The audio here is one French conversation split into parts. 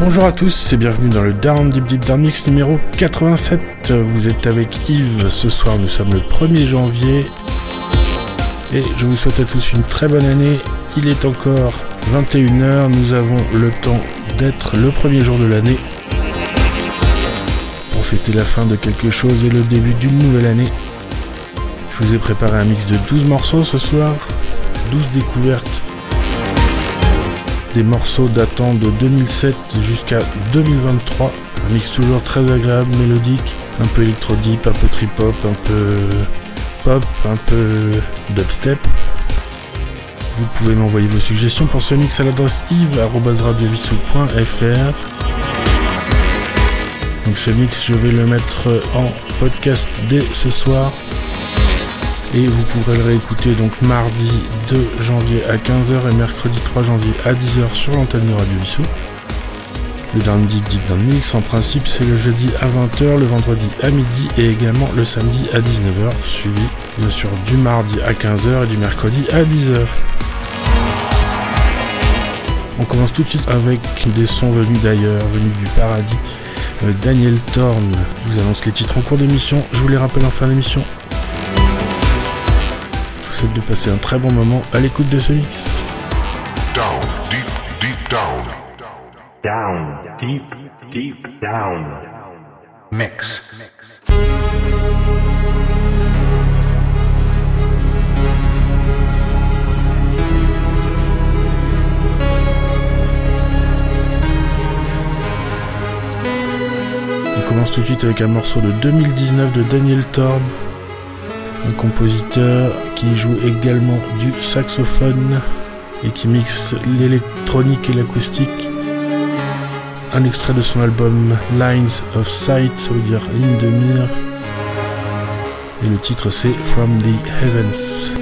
Bonjour à tous et bienvenue dans le Down Deep Deep Down Mix numéro 87. Vous êtes avec Yves, ce soir nous sommes le 1er janvier et je vous souhaite à tous une très bonne année. Il est encore 21h, nous avons le temps d'être le premier jour de l'année pour fêter la fin de quelque chose et le début d'une nouvelle année. Je vous ai préparé un mix de 12 morceaux ce soir, 12 découvertes des morceaux datant de 2007 jusqu'à 2023. Un mix toujours très agréable, mélodique, un peu électro-deep, un peu trip-hop, un peu pop, un peu dubstep. Vous pouvez m'envoyer vos suggestions pour ce mix à l'adresse yves.radiovissou.fr. Donc ce mix, je vais le mettre en podcast dès ce soir. Et vous pourrez le réécouter donc mardi 2 janvier à 15h et mercredi 3 janvier à 10h sur l'antenne de Radio Vissou. Le Down Deep Deep Down Mix, en principe, c'est le jeudi à 20h, le vendredi à midi et également le samedi à 19h, suivi bien sûr du mardi à 15h et du mercredi à 10h. On commence tout de suite avec des sons venus d'ailleurs, venus du paradis. Euh, Daniel Thorne, vous annonce les titres en cours d'émission, je vous les rappelle en fin d'émission. Souhaite de passer un très bon moment à l'écoute de ce mix. Down, deep, deep down. Down, deep, deep down. Mix. On commence tout de suite avec un morceau de 2019 de Daniel Thorne, un compositeur qui joue également du saxophone et qui mixe l'électronique et l'acoustique. Un extrait de son album Lines of Sight, ça veut dire ligne de mire. Et le titre c'est From the Heavens.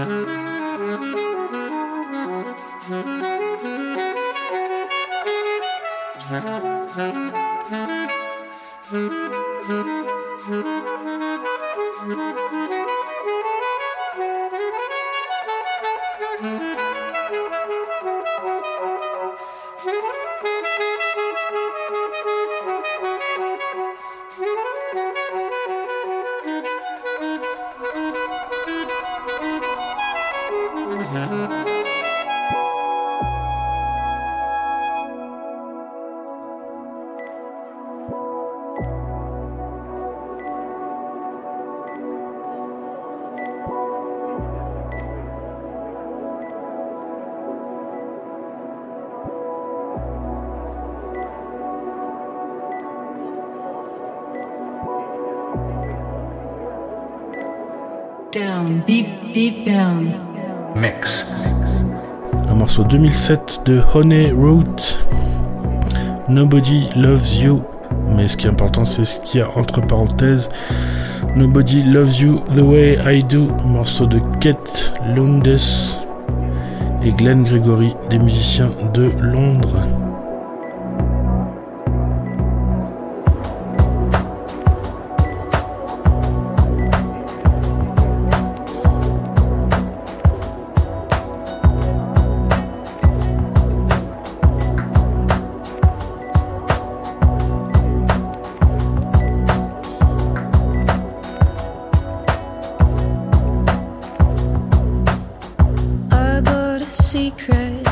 Down, 2007 de Honey Root. Nobody Loves You. Mais ce qui est important, c'est ce qu'il y a entre parenthèses. Nobody Loves You the Way I Do. Morceau de Kate Lowndes et Glenn Gregory, des musiciens de Londres. Secret.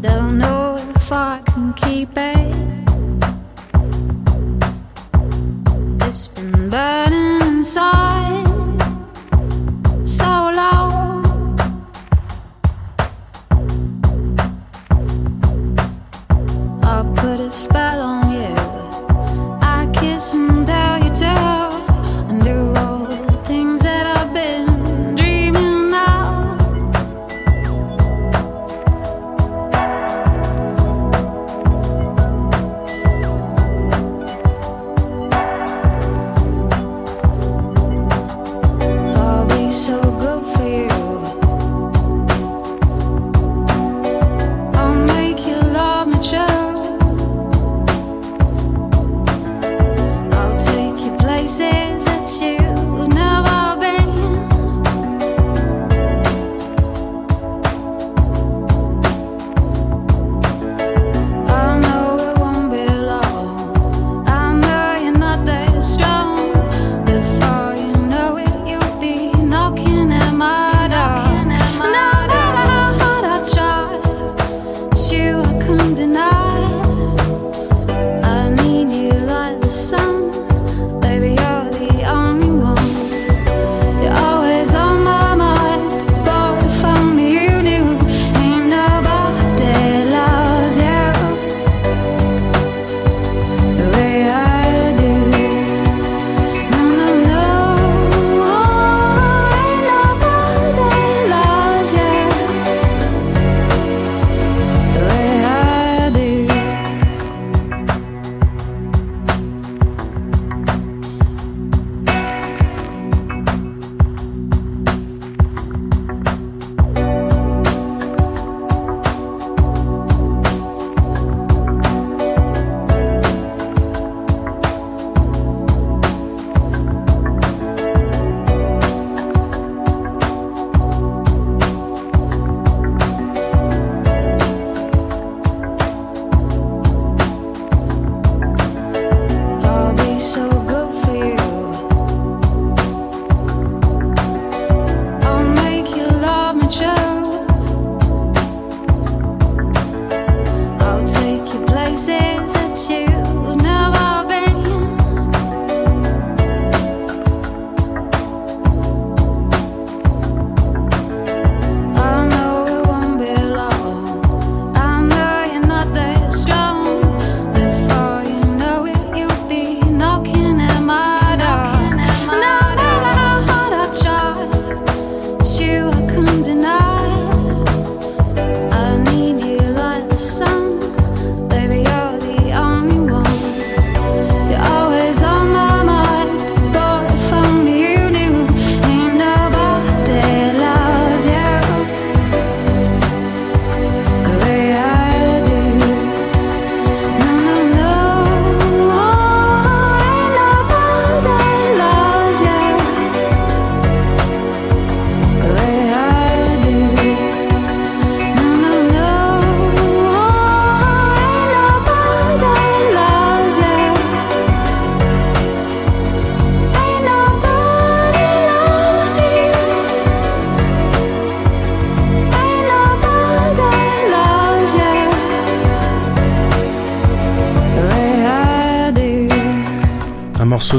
Don't know if I can keep it.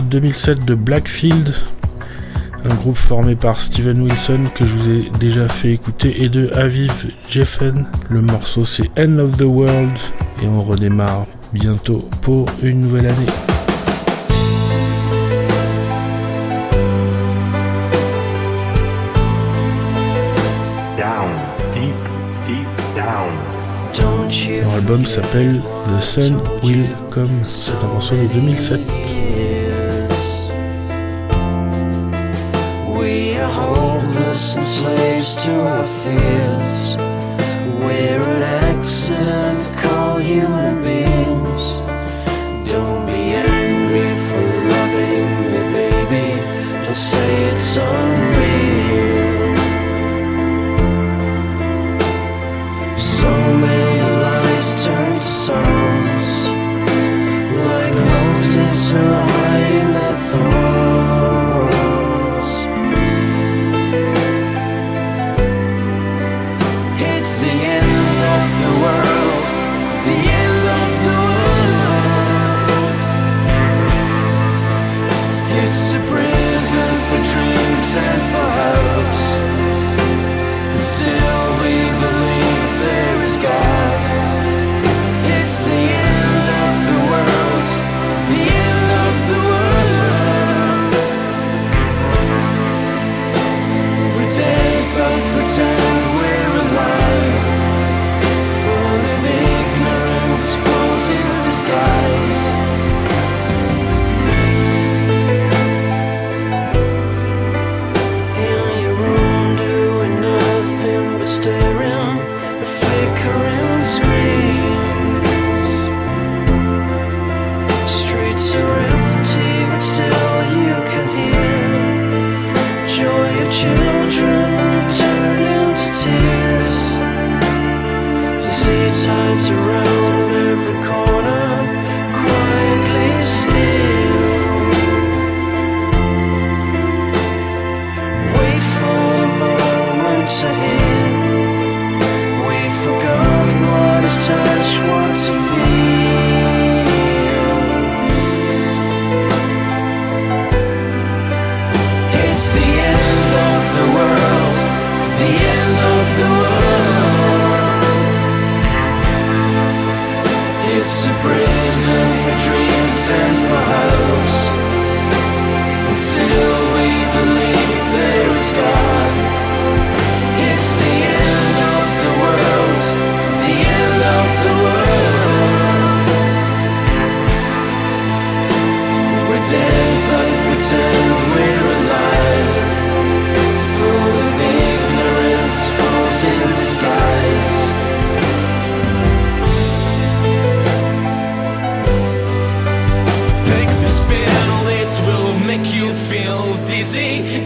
2007 de Blackfield, un groupe formé par Steven Wilson que je vous ai déjà fait écouter et de Aviv Jeffen. Le morceau c'est End of the World et on redémarre bientôt pour une nouvelle année. Down, album s'appelle The Sun Will Come, c'est un morceau de 2007. to our fears. We're an accident, call you.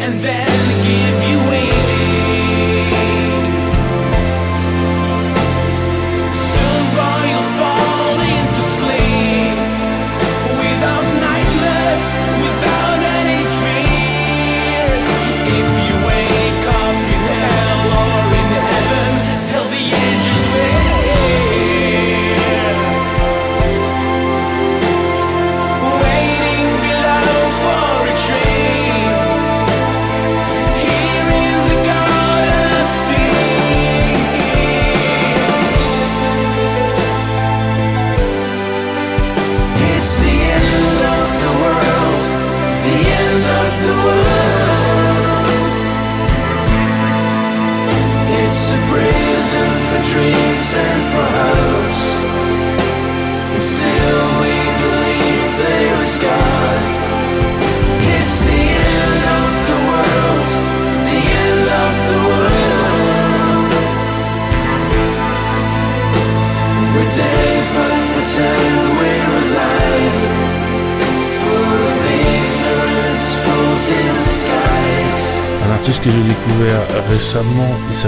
and then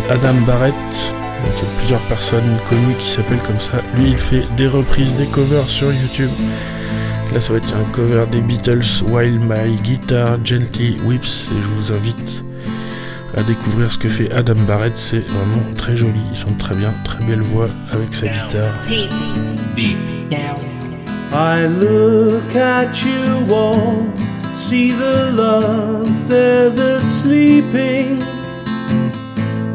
Adam Barrett. Donc il y a plusieurs personnes connues qui s'appellent comme ça. Lui, il fait des reprises, des covers sur YouTube. Là, ça va être un cover des Beatles, While My Guitar Gently Whips. Et je vous invite à découvrir ce que fait Adam Barrett. C'est vraiment très joli. Ils sont très bien, très belle voix avec sa guitare. I look at you see the love sleeping.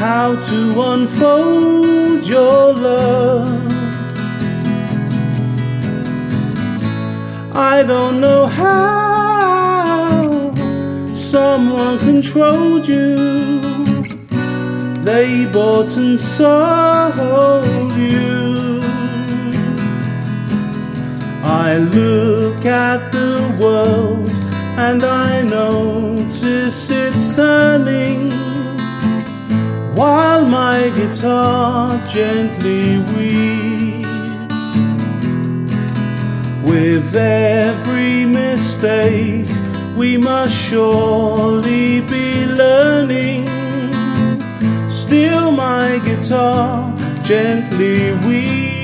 how to unfold your love. I don't know how someone controlled you. They bought and sold you. I look at the world and I notice it's turning while my guitar gently weeps. With every mistake, we must surely be learning. Still, my guitar gently weeps.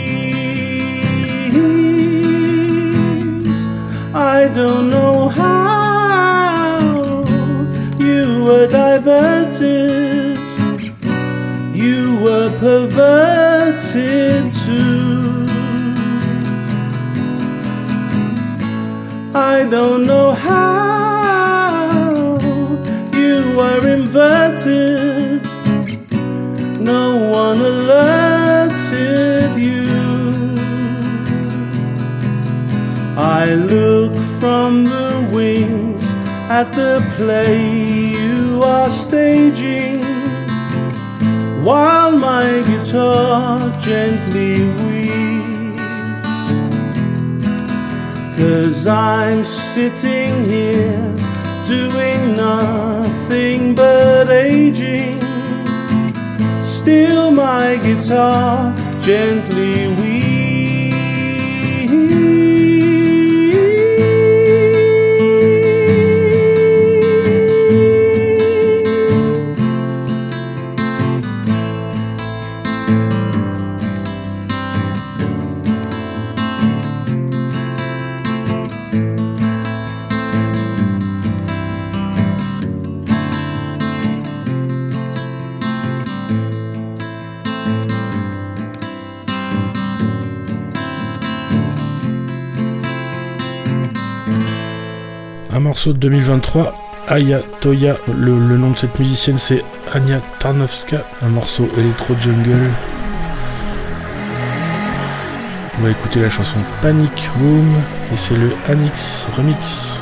I don't know how you were diverted, were perverted too. I don't know how you were inverted. No one alerted you. I look from the wings at the play you are staging, while my guitar gently weeps. Cause I'm sitting here doing nothing but aging. Still, my guitar gently weeps. Morceau de 2023, Aya Toya. Le, le nom de cette musicienne c'est Anya Tarnowska. Un morceau Electro Jungle. On va écouter la chanson Panic Room et c'est le Anix Remix.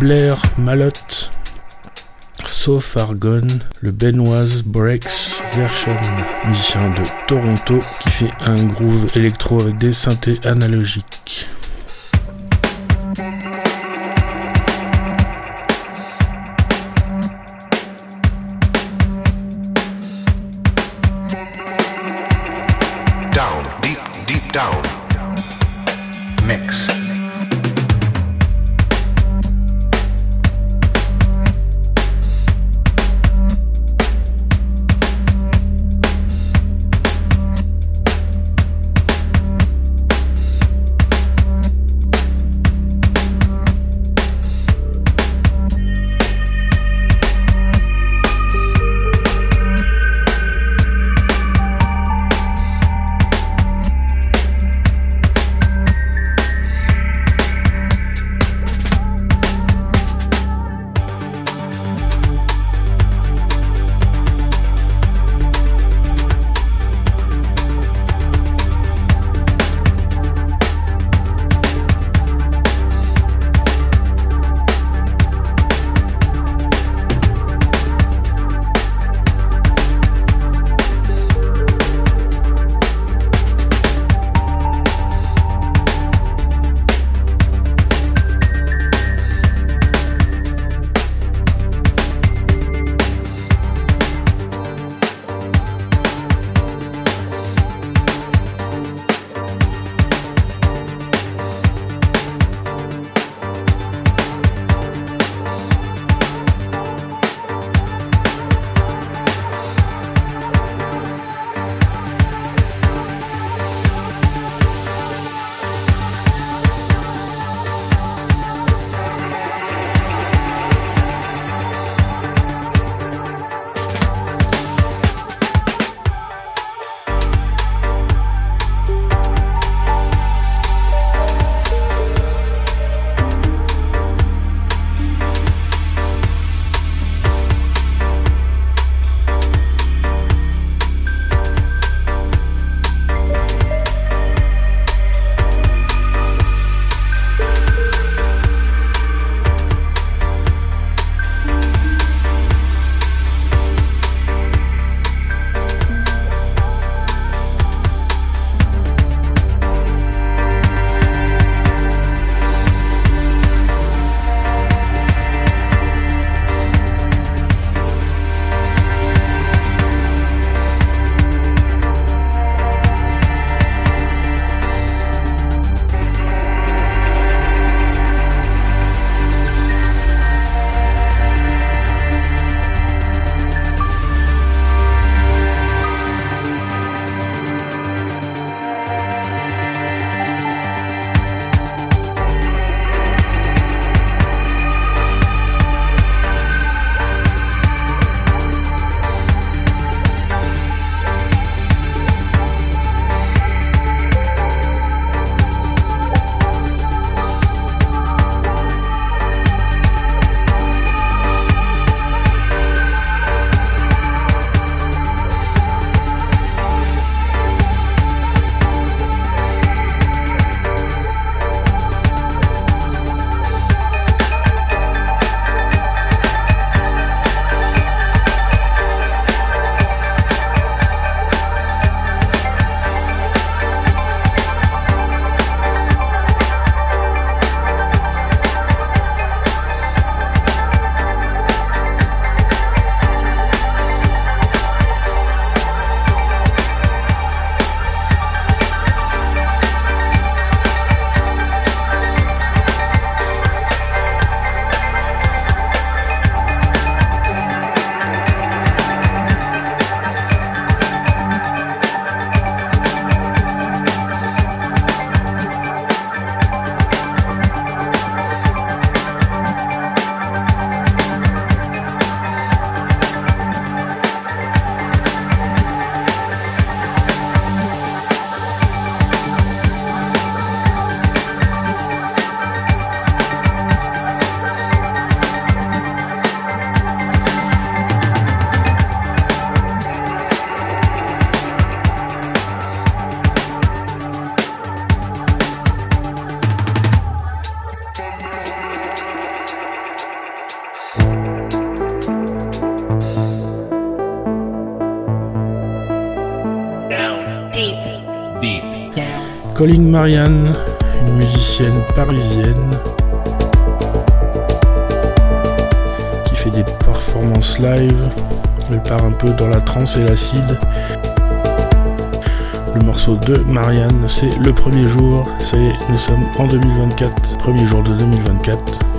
Blair Malotte, sauf Far Gone, le Benoise Breaks Version, musicien de Toronto qui fait un groove électro avec des synthés analogiques. Marianne, une musicienne parisienne qui fait des performances live. Elle part un peu dans la trance et l'acide. Le morceau de Marianne, c'est le premier jour. Ça y est, nous sommes en 2024, premier jour de 2024.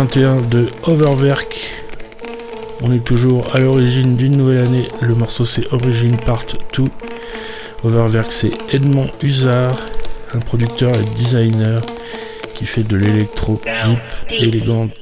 21 de Overwerk. On est toujours à l'origine d'une nouvelle année. Le morceau c'est Origin Part 2. Overwerk c'est Edmond Husard, un producteur et designer qui fait de l'électro deep, élégante.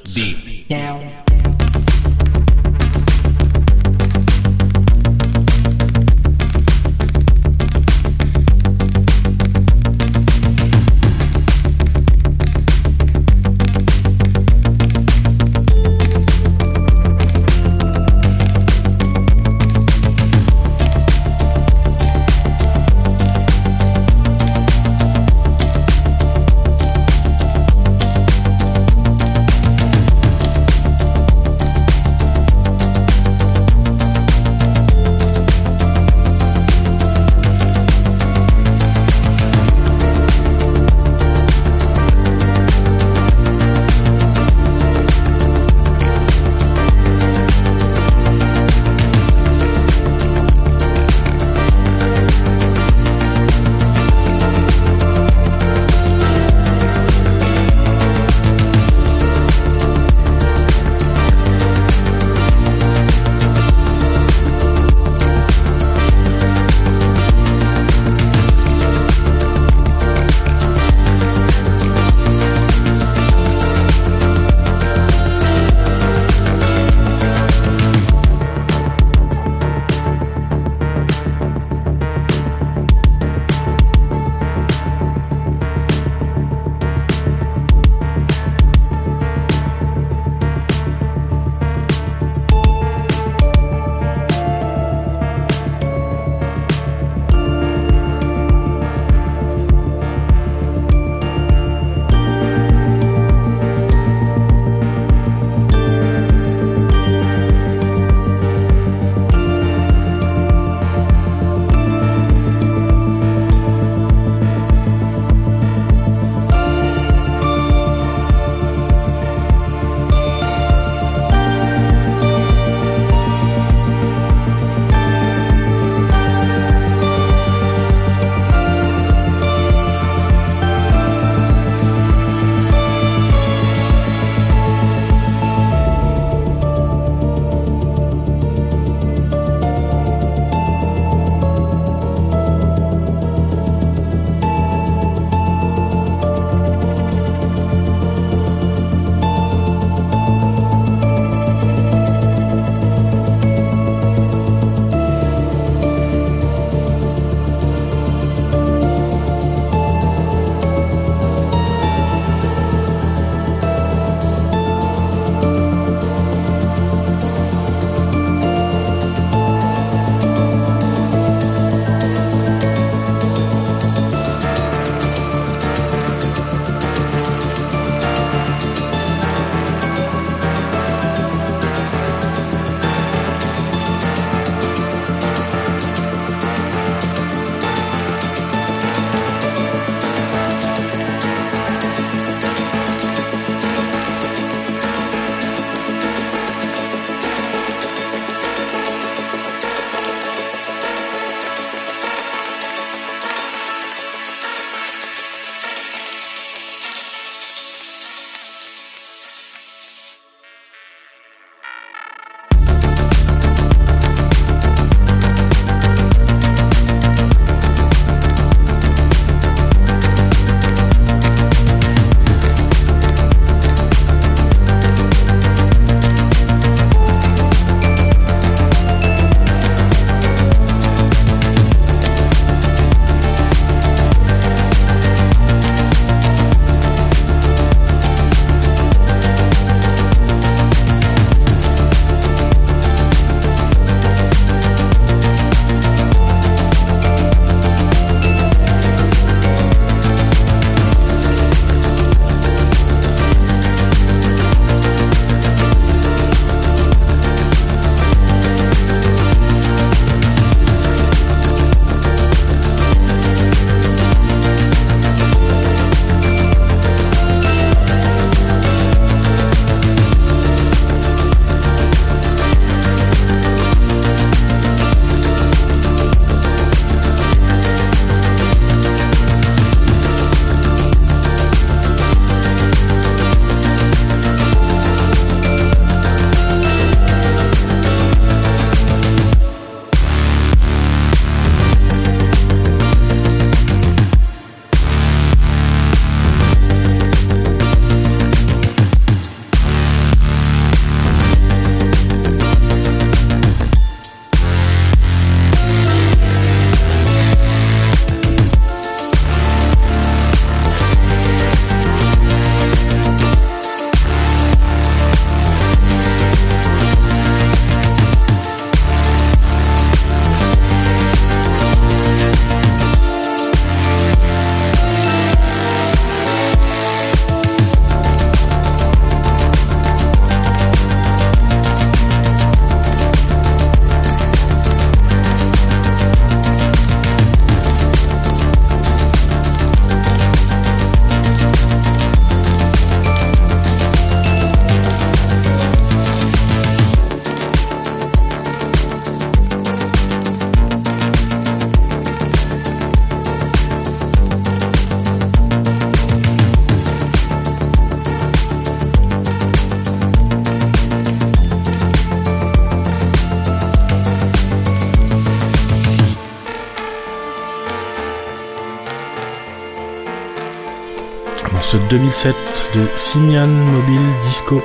Ce 2007 de Simian Mobile Disco.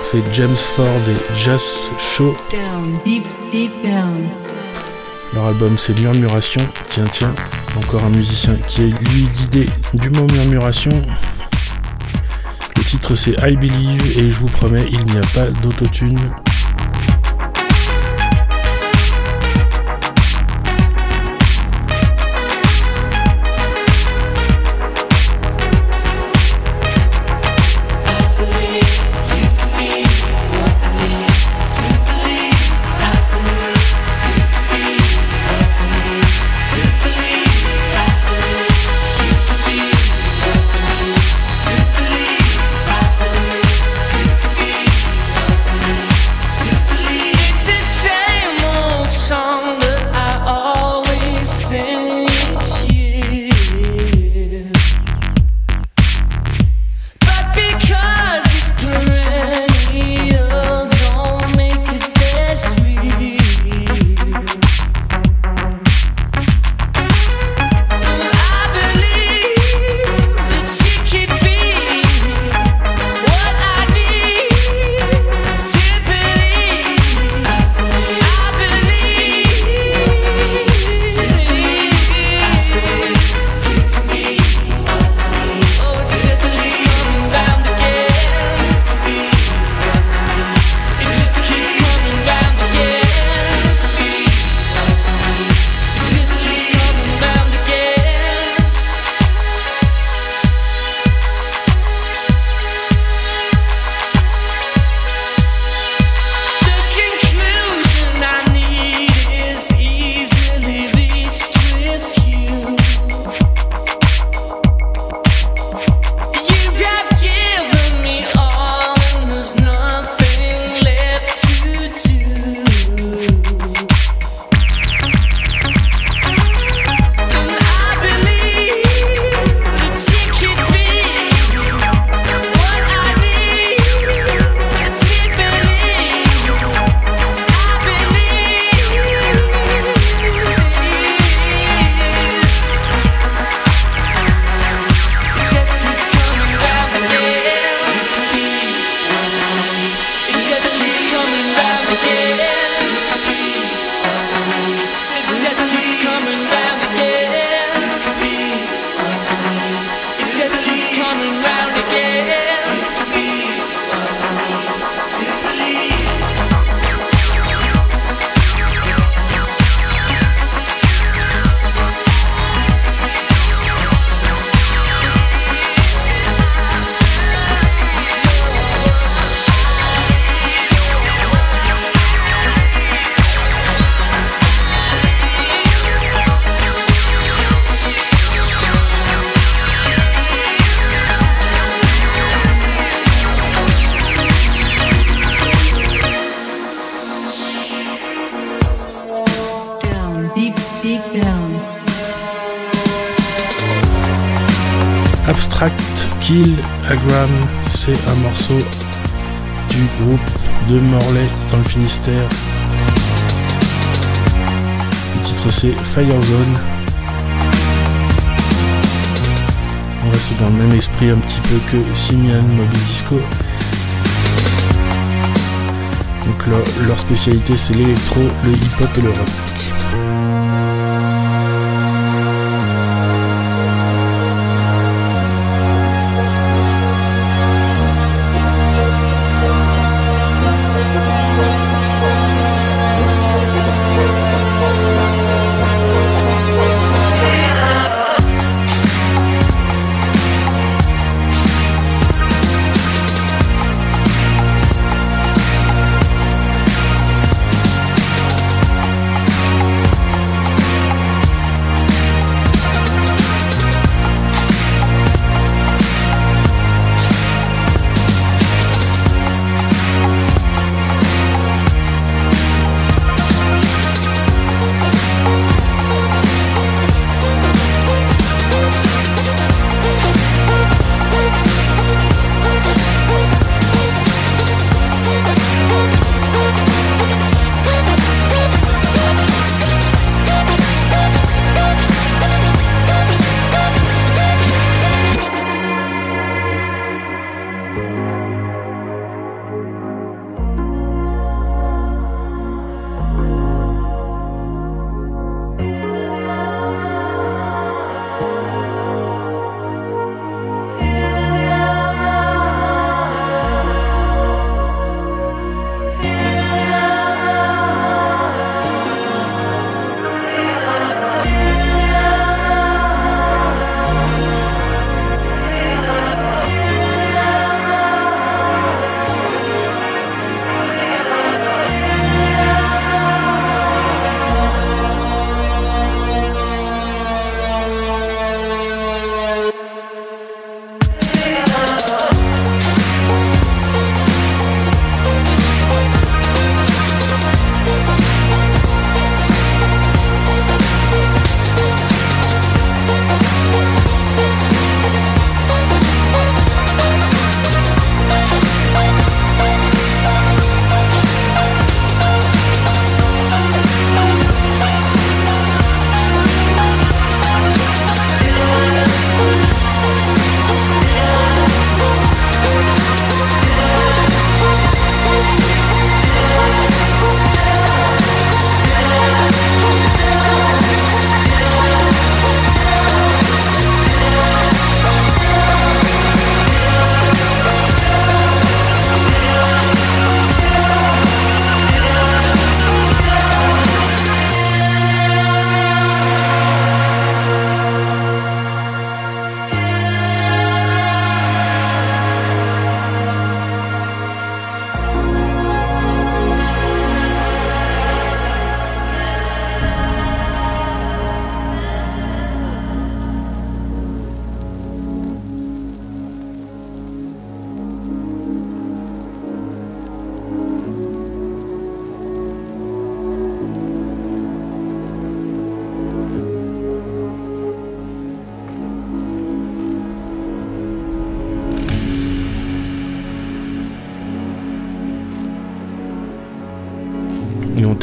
C'est James Ford et Just Shaw. Down, deep, deep down. Leur album c'est Murmuration. Tiens, tiens, encore un musicien qui a eu l'idée du mot murmuration. Le titre c'est I Believe et je vous promets, il n'y a pas d'autotune. Abstract Kill Agram, c'est un morceau du groupe de Morlaix dans le Finistère. Le titre c'est Fire Zone. On reste dans le même esprit un petit peu que Simian Mobile Disco. Donc leur, leur spécialité c'est l'électro, le hip-hop et le rock.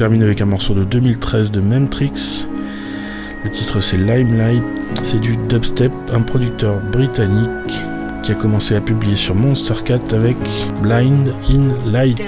Termine avec un morceau de 2013 de Memtrix. Le titre c'est Limelight. C'est du dubstep, un producteur britannique qui a commencé à publier sur Monster Cat avec Blind in Light.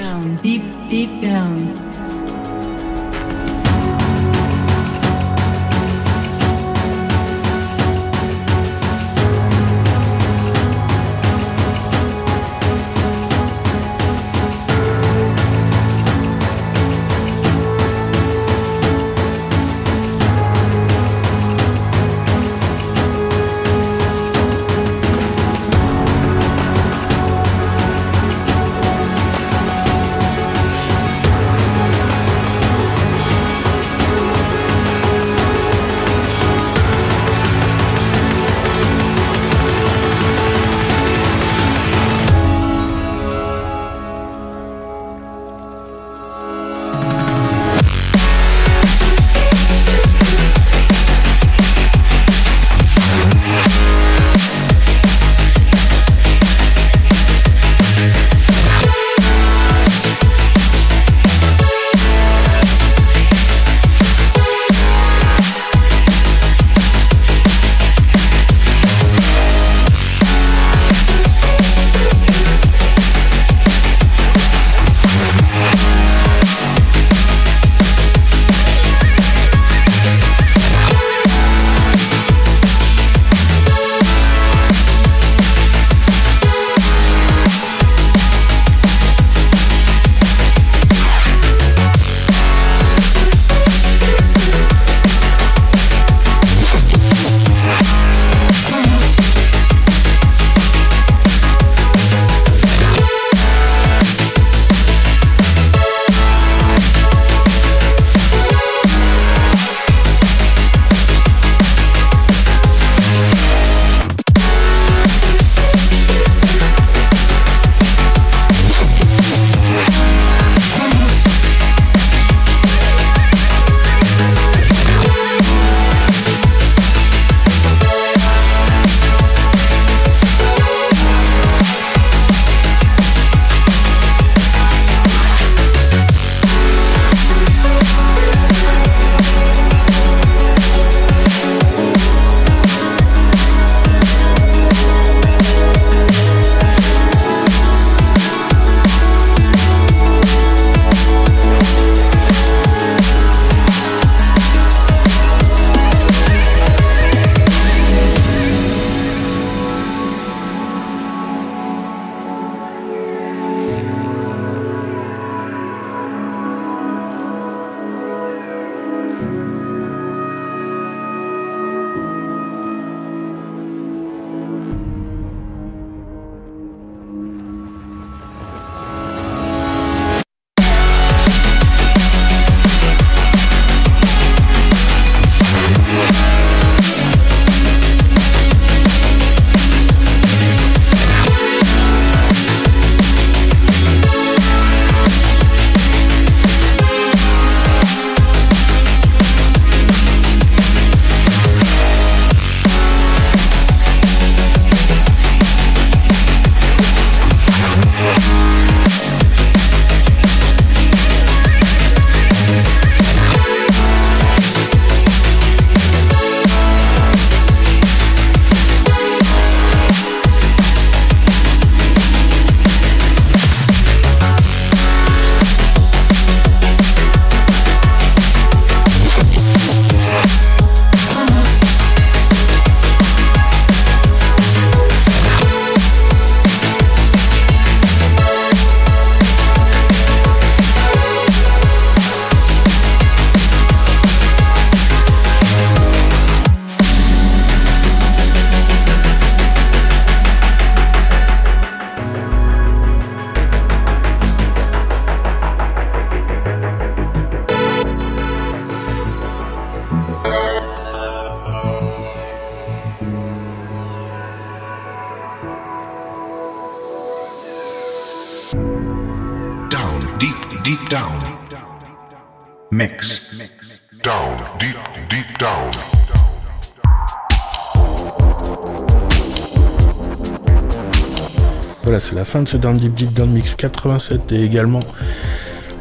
Fin de ce Down Deep Deep Down Mix 87 et également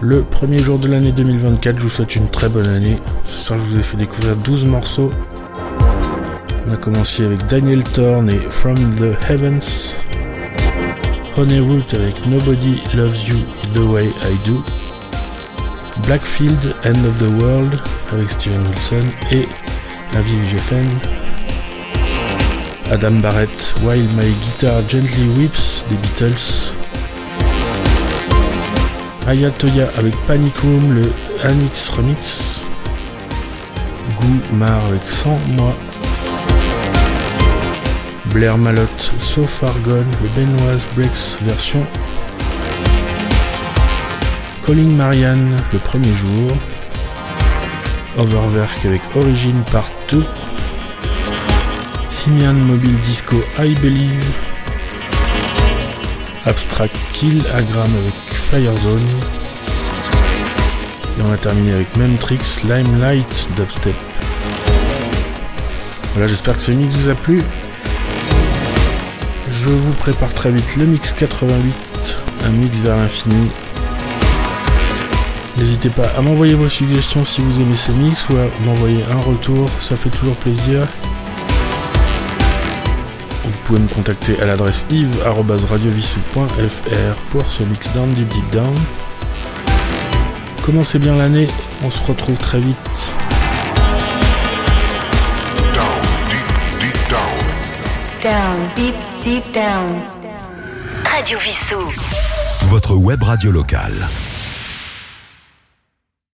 le premier jour de l'année 2024. Je vous souhaite une très bonne année. Ce soir, je vous ai fait découvrir 12 morceaux. On a commencé avec Daniel Thorne et From the Heavens. Honeyroot avec Nobody Loves You the Way I Do. Blackfield, End of the World avec Steven Wilson et La vie GFN. Adam Barrett, While My Guitar Gently Weeps des Beatles. Ayatoya avec Panic Room, le Anix Remix. Gou Mar avec 100 mois. Blair Malotte, So Far Gone, le Benoise Breaks version. Calling Marianne, le premier jour. Overwerk avec Origin Part 2. Simian Mobile Disco I Believe. Abstract Kill Agram avec Firezone. Et on va terminer avec Memtrix Limelight Dubstep. Voilà, j'espère que ce mix vous a plu. Je vous prépare très vite le mix 88, un mix vers l'infini. N'hésitez pas à m'envoyer vos suggestions si vous aimez ce mix ou à m'envoyer un retour, ça fait toujours plaisir. Vous pouvez me contacter à l'adresse yves.radiovissou.fr pour ce mix down deep deep down. Commencez bien l'année, on se retrouve très vite. Down, deep, deep down. Down, deep, deep down. Radio Vissou. Votre web radio locale.